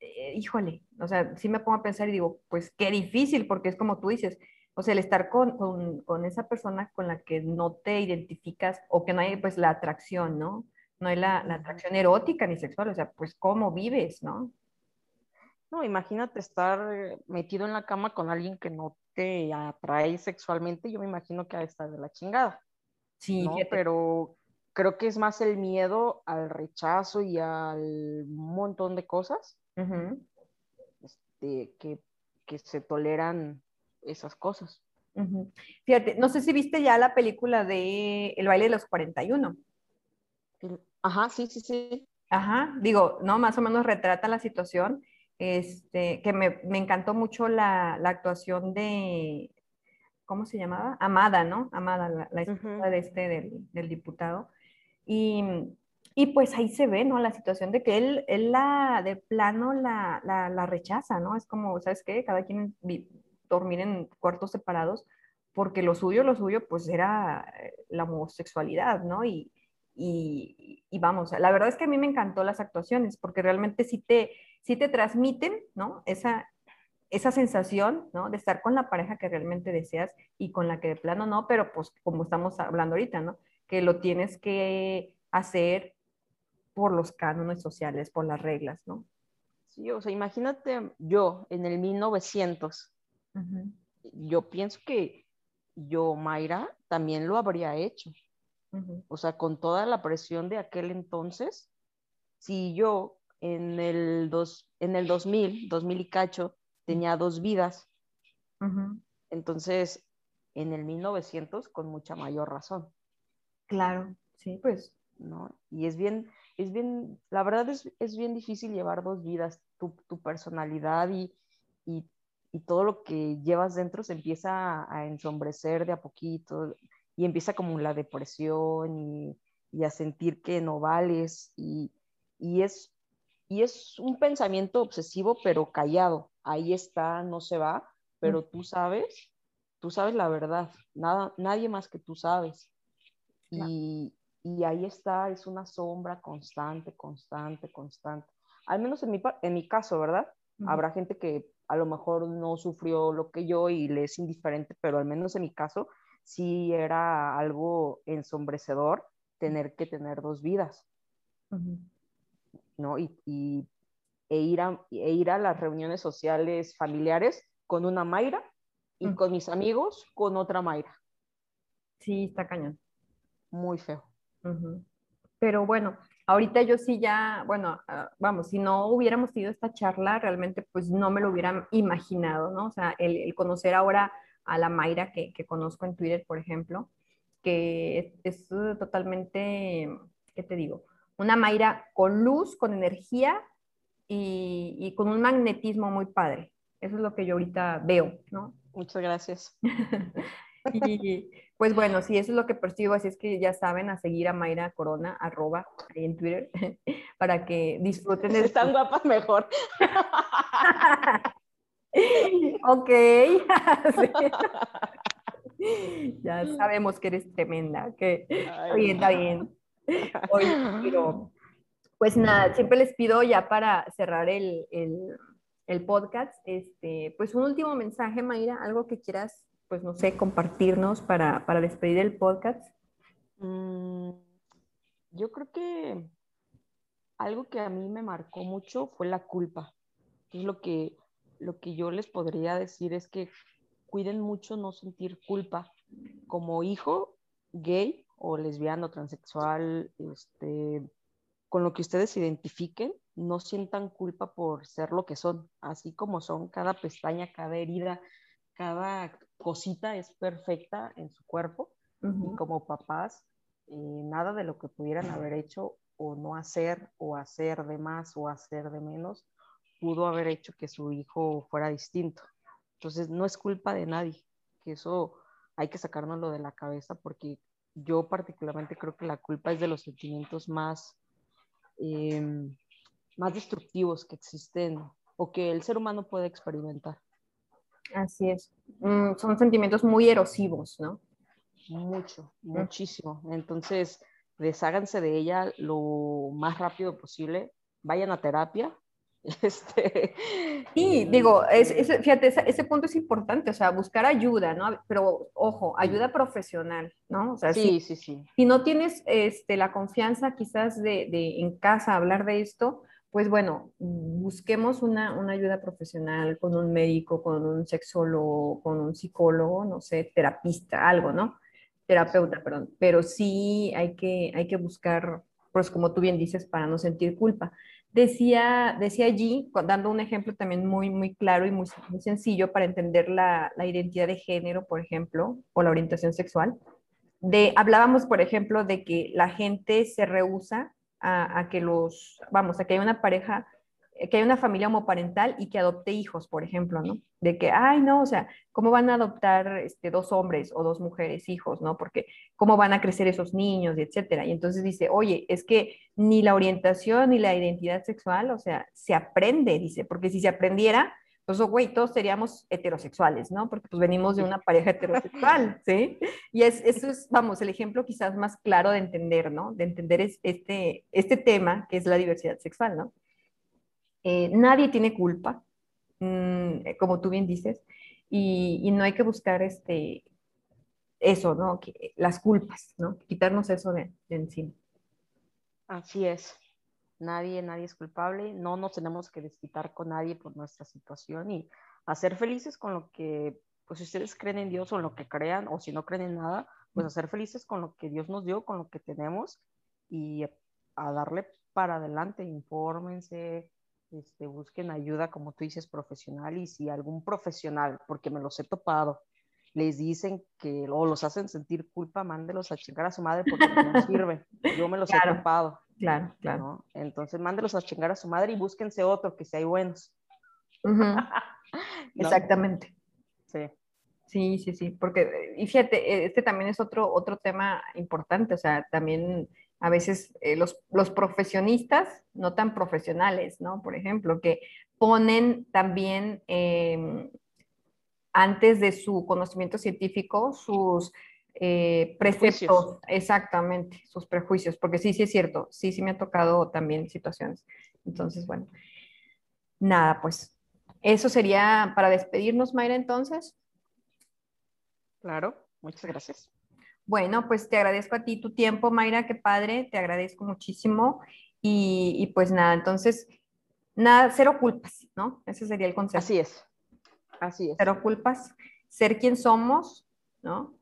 Eh, híjole, o sea, sí me pongo a pensar y digo, pues qué difícil, porque es como tú dices, o sea, el estar con, con, con, esa persona con la que no te identificas o que no hay pues la atracción, ¿no? No hay la, la atracción erótica ni sexual, o sea, pues cómo vives, ¿no? No, imagínate estar metido en la cama con alguien que no te atrae sexualmente, yo me imagino que ha de estar de la chingada. Sí, ¿no? pero creo que es más el miedo al rechazo y al montón de cosas este, que, que se toleran esas cosas. Fíjate, no sé si viste ya la película de El baile de los 41. Ajá, sí, sí, sí. Ajá, digo, no, más o menos retrata la situación. Este, que me, me encantó mucho la, la, actuación de, ¿cómo se llamaba? Amada, ¿no? Amada, la, la esposa de este, del, del diputado. Y, y, pues ahí se ve, ¿no? La situación de que él, él la, de plano la, la, la rechaza, ¿no? Es como, ¿sabes qué? Cada quien dormir en cuartos separados, porque lo suyo, lo suyo, pues era eh, la homosexualidad, ¿no? Y, y, y, vamos, la verdad es que a mí me encantó las actuaciones, porque realmente sí te, sí te transmiten, ¿no? Esa, esa sensación, ¿no? De estar con la pareja que realmente deseas y con la que de plano no, pero pues como estamos hablando ahorita, ¿no? que lo tienes que hacer por los cánones sociales, por las reglas, ¿no? Sí, o sea, imagínate yo en el 1900, yo pienso que yo, Mayra, también lo habría hecho. O sea, con toda la presión de aquel entonces, si yo en el, dos, en el 2000, 2000 y cacho, tenía dos vidas, entonces en el 1900 con mucha mayor razón. Claro, sí, pues. ¿no? Y es bien, es bien, la verdad es, es bien difícil llevar dos vidas, tu, tu personalidad y, y, y, todo lo que llevas dentro se empieza a, ensombrecer de a poquito y empieza como la depresión y, y a sentir que no vales y, y, es, y es un pensamiento obsesivo pero callado, ahí está, no se va, pero tú sabes, tú sabes la verdad, nada, nadie más que tú sabes. Y, y ahí está, es una sombra constante, constante, constante. Al menos en mi, en mi caso, ¿verdad? Habrá gente que a lo mejor no sufrió lo que yo y le es indiferente, pero al menos en mi caso sí era algo ensombrecedor tener que tener dos vidas, ¿no? Y, y e, ir a, e ir a las reuniones sociales familiares con una Mayra y con mis amigos con otra Mayra. Sí, está cañón. Muy feo. Pero bueno, ahorita yo sí ya, bueno, ah, vamos, si no hubiéramos tenido esta charla, realmente pues no me lo hubiera imaginado, ¿no? O sea, el, conocer ahora a la Mayra que, que, conozco en Twitter, por ejemplo, que es, totalmente, ¿qué te digo? Una Mayra con luz, con energía y, y con un magnetismo muy padre. Eso es lo que yo ahorita veo, ¿no? Muchas gracias. y pues bueno, sí, eso es lo que percibo, así es que ya saben a seguir a Mayra Corona, arroba, ahí en Twitter, para que disfruten. de Están guapas mejor. ok. Ya sabemos que eres tremenda, que está bien, está bien. pues nada, siempre les pido ya para cerrar el, el, el podcast, este, pues un último mensaje, Mayra, algo que quieras pues no sé, compartirnos para, para despedir el podcast? Mm, yo creo que algo que a mí me marcó mucho fue la culpa. Es lo que, lo que yo les podría decir es que cuiden mucho no sentir culpa. Como hijo gay o lesbiano, transexual, este, con lo que ustedes se identifiquen, no sientan culpa por ser lo que son, así como son cada pestaña, cada herida, cada cosita es perfecta en su cuerpo y como papás, eh, nada de lo que pudieran haber hecho o no hacer o hacer de más o hacer de menos pudo haber hecho que su hijo fuera distinto. Entonces, no es culpa de nadie, que eso hay que sacárnoslo de la cabeza porque yo particularmente creo que la culpa es de los sentimientos más, em, más destructivos que existen o que el ser humano puede experimentar. Así es. Mm, son sentimientos muy erosivos, ¿no? Mucho, muchísimo. Entonces, desháganse de ella lo más rápido posible. Vayan a terapia. Este, sí, digo, fíjate, ese, punto es importante, o sea, buscar ayuda, ¿no? Pero ojo, ayuda profesional, ¿no? O sea, sí, sí, sí. Si no tienes este, la confianza quizás de, de en casa hablar de esto, pues bueno, busquemos una, ayuda profesional con un médico, con un sexólogo, con un psicólogo, no sé, terapista, algo, ¿no? Terapeuta, perdón. Pero sí hay que, hay que buscar, pues como tú bien dices, para no sentir culpa. Decía, decía allí, dando un ejemplo también muy, muy claro y muy, sencillo para entender la, la, identidad de género, por ejemplo, o la orientación sexual. De, hablábamos, por ejemplo, de que la gente se rehúsa a, que los, vamos, a que haya una pareja, que haya una familia homoparental y que adopte hijos, por ejemplo, ¿no? De que, ay, no, o sea, ¿cómo van a adoptar este, dos hombres o dos mujeres hijos, ¿no? Porque, ¿cómo van a crecer esos niños, y etcétera? Y entonces dice, oye, es que ni la orientación ni la identidad sexual, o sea, se aprende, dice, porque si se aprendiera, pues, oh, güey, todos seríamos heterosexuales, ¿no? Porque pues venimos de una pareja heterosexual, ¿sí? Y es, eso es, vamos, el ejemplo quizás más claro de entender, ¿no? De entender este, este tema que es la diversidad sexual, ¿no? Eh, nadie tiene culpa, mm, como tú bien dices, y, y, no hay que buscar este, eso, ¿no? las culpas, ¿no? Quitarnos eso de, encima. Así es. Nadie, nadie es culpable. No nos tenemos que desquitar con nadie por nuestra situación y hacer felices con lo que, pues si ustedes creen en Dios o en lo que crean, o si no creen en nada, pues hacer felices con lo que Dios nos dio, con lo que tenemos y a darle para adelante, infórmense, este, busquen ayuda, como tú dices, profesional y si algún profesional, porque me los he topado, les dicen que o los hacen sentir culpa, mándelos a chingar a su madre porque no sirven. Yo me los he topado. Claro, claro. Entonces, mándelos a chingar a su madre y búsquense otro que sea buenos. Exactamente. Sí. Sí, sí, sí, porque, y fíjate, este también es otro, otro tema importante, o sea, también a veces eh, los, los, profesionistas, no tan profesionales, ¿no? Por ejemplo, que ponen también em, antes de su conocimiento científico sus eh, preceptos, exactamente, sus prejuicios, porque sí, sí es cierto, sí, sí me ha tocado también situaciones. Entonces, bueno, nada, pues eso sería para despedirnos, Mayra, entonces. Claro, muchas gracias. Bueno, pues te agradezco a ti tu tiempo, Mayra, qué padre, te agradezco muchísimo. Y, pues nada, entonces, nada, cero culpas, ¿no? Ese sería el consejo. Así es, así es. Cero culpas, ser quien somos, ¿no?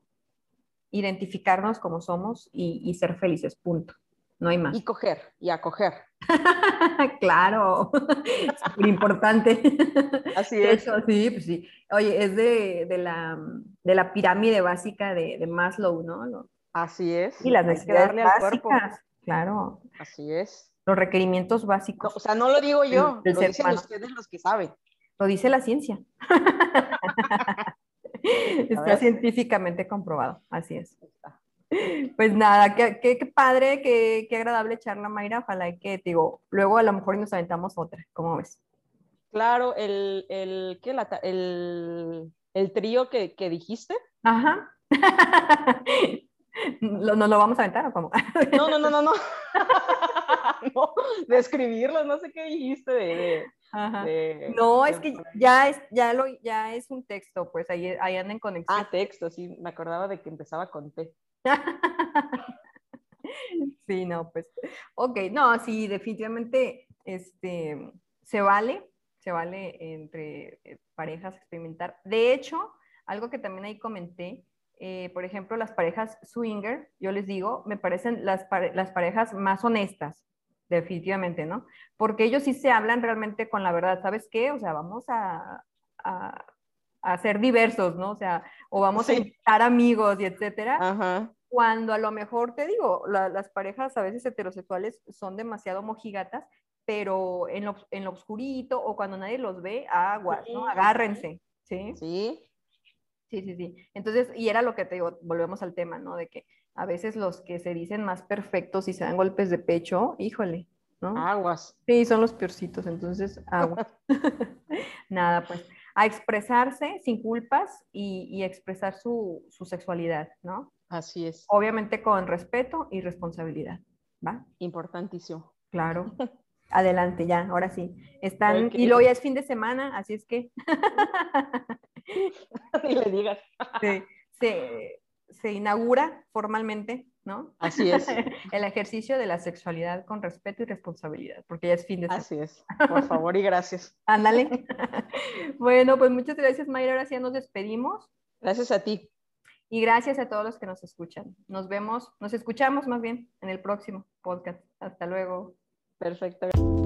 Identificarnos como somos y, ser felices, punto. No hay más. Y coger, y acoger. claro, súper importante. Así es. sí, pues sí. Oye, es de, de, la, de la, pirámide básica de, de, Maslow, ¿no? Así es. Y las necesidades básicas, claro. Así es. Los requerimientos básicos. o sea, no lo digo yo, lo dicen ustedes los que saben. Lo dice la ciencia. Está científicamente comprobado, así es. Pues nada, qué, qué, padre, qué, qué, agradable charla, Mayra. Ojalá que, digo, luego a lo mejor nos aventamos otra. ¿Cómo ves? Claro, el, el, ¿qué, la, el, el trío que, que dijiste. Ajá. ¿Nos lo vamos a aventar o cómo? no, no, no, no, no. no, de escribirlo, no sé qué dijiste de... de, no, es que ya es, ya, lo, ya es un texto, pues ahí, ahí andan en conexión. Ah, texto, sí, me acordaba de que empezaba con T. sí, no, pues, ok, no, sí, definitivamente, este, se vale, se vale entre eh, parejas experimentar. De hecho, algo que también ahí comenté, eh, por ejemplo, las parejas swinger, yo les digo, me parecen las, las parejas más honestas, definitivamente, ¿no? Porque ellos sí se hablan realmente con la verdad, ¿sabes qué? O sea, vamos a, a, a ser diversos, ¿no? O sea, o vamos a estar amigos y etcétera. Cuando a lo mejor te digo, las parejas a veces heterosexuales son demasiado mojigatas, pero en lo, en lo oscurito o cuando nadie los ve, agua, ¿no? Agárrense, ¿sí? Sí. Sí, sí, sí. Entonces, y era lo que te digo, volvemos al tema, ¿no? De que a veces los que se dicen más perfectos y se dan golpes de pecho, híjole, ¿no? Aguas. Sí, son los peorcitos, entonces, agua. Nada, pues a expresarse sin culpas y, expresar su, sexualidad, ¿no? Así es. Obviamente con respeto y responsabilidad, ¿va? Importantísimo. Claro. Adelante, ya, ahora sí. Están, y luego ya es fin de semana, así es que. Ni le digas. se, se inaugura formalmente ¿no? Así es. el ejercicio de la sexualidad con respeto y responsabilidad, porque ya es fin de semana. Así es. Por favor y gracias. Ándale. bueno, pues muchas gracias, Mayra. Ahora sí ya nos despedimos. Gracias a ti. Y gracias a todos los que nos escuchan. Nos vemos, nos escuchamos más bien en el próximo podcast. Hasta luego. Perfecto.